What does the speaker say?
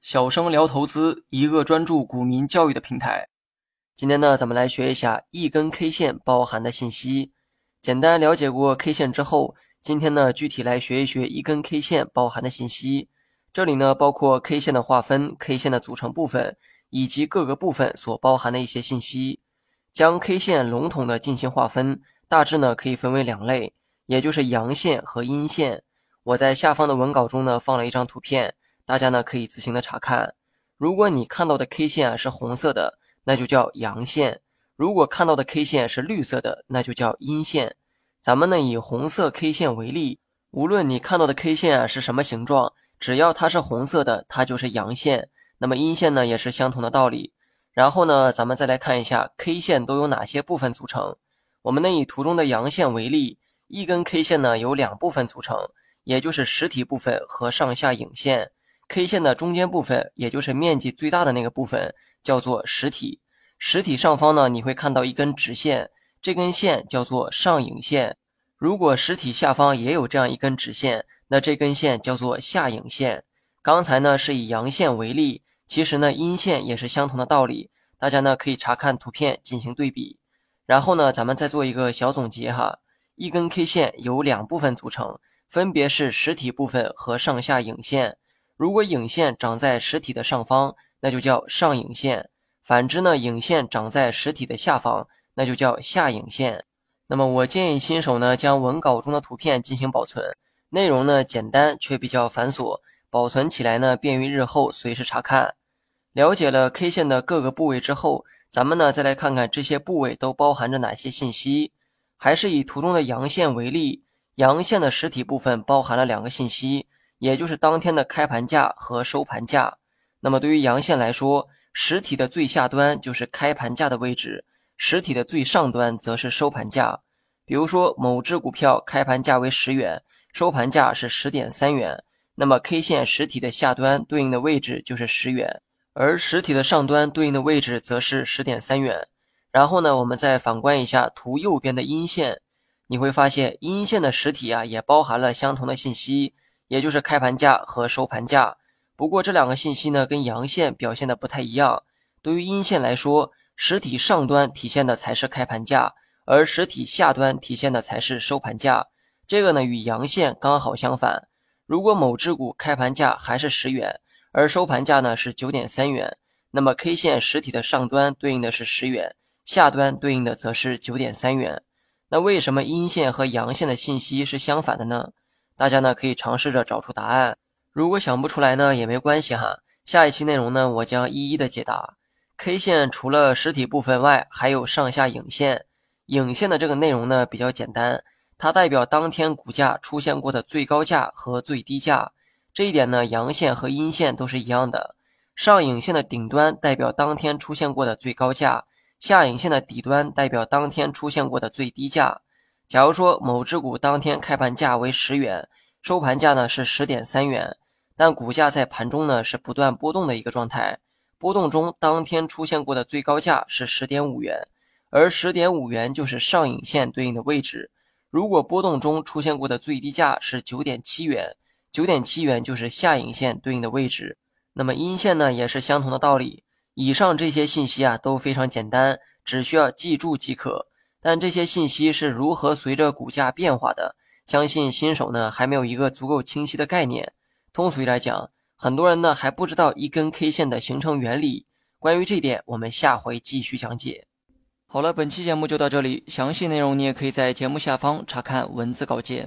小生聊投资，一个专注股民教育的平台。今天呢，咱们来学一下一根 K 线包含的信息。简单了解过 K 线之后，今天呢，具体来学一学一根 K 线包含的信息。这里呢，包括 K 线的划分、K 线的组成部分以及各个部分所包含的一些信息。将 K 线笼统的进行划分，大致呢可以分为两类，也就是阳线和阴线。我在下方的文稿中呢放了一张图片，大家呢可以自行的查看。如果你看到的 K 线啊是红色的，那就叫阳线；如果看到的 K 线是绿色的，那就叫阴线。咱们呢以红色 K 线为例，无论你看到的 K 线啊是什么形状。只要它是红色的，它就是阳线。那么阴线呢，也是相同的道理。然后呢，咱们再来看一下 K 线都有哪些部分组成。我们呢以图中的阳线为例，一根 K 线呢由两部分组成，也就是实体部分和上下影线。K 线的中间部分，也就是面积最大的那个部分，叫做实体。实体上方呢，你会看到一根直线，这根线叫做上影线。如果实体下方也有这样一根直线，那这根线叫做下影线。刚才呢是以阳线为例，其实呢阴线也是相同的道理。大家呢可以查看图片进行对比。然后呢，咱们再做一个小总结哈。一根 K 线由两部分组成，分别是实体部分和上下影线。如果影线长在实体的上方，那就叫上影线；反之呢，影线长在实体的下方，那就叫下影线。那么我建议新手呢将文稿中的图片进行保存。内容呢简单却比较繁琐，保存起来呢便于日后随时查看。了解了 K 线的各个部位之后，咱们呢再来看看这些部位都包含着哪些信息。还是以图中的阳线为例，阳线的实体部分包含了两个信息，也就是当天的开盘价和收盘价。那么对于阳线来说，实体的最下端就是开盘价的位置，实体的最上端则是收盘价。比如说某只股票开盘价为十元。收盘价是十点三元，那么 K 线实体的下端对应的位置就是十元，而实体的上端对应的位置则是十点三元。然后呢，我们再反观一下图右边的阴线，你会发现阴线的实体啊也包含了相同的信息，也就是开盘价和收盘价。不过这两个信息呢跟阳线表现的不太一样。对于阴线来说，实体上端体现的才是开盘价，而实体下端体现的才是收盘价。这个呢与阳线刚好相反。如果某只股开盘价还是十元，而收盘价呢是九点三元，那么 K 线实体的上端对应的是十元，下端对应的则是九点三元。那为什么阴线和阳线的信息是相反的呢？大家呢可以尝试着找出答案。如果想不出来呢也没关系哈，下一期内容呢我将一一的解答。K 线除了实体部分外，还有上下影线。影线的这个内容呢比较简单。它代表当天股价出现过的最高价和最低价，这一点呢，阳线和阴线都是一样的。上影线的顶端代表当天出现过的最高价，下影线的底端代表当天出现过的最低价。假如说某只股当天开盘价为十元，收盘价呢是十点三元，但股价在盘中呢是不断波动的一个状态，波动中当天出现过的最高价是十点五元，而十点五元就是上影线对应的位置。如果波动中出现过的最低价是九点七元，九点七元就是下影线对应的位置。那么阴线呢，也是相同的道理。以上这些信息啊都非常简单，只需要记住即可。但这些信息是如何随着股价变化的，相信新手呢还没有一个足够清晰的概念。通俗来讲，很多人呢还不知道一根 K 线的形成原理。关于这点，我们下回继续讲解。好了，本期节目就到这里，详细内容你也可以在节目下方查看文字稿件。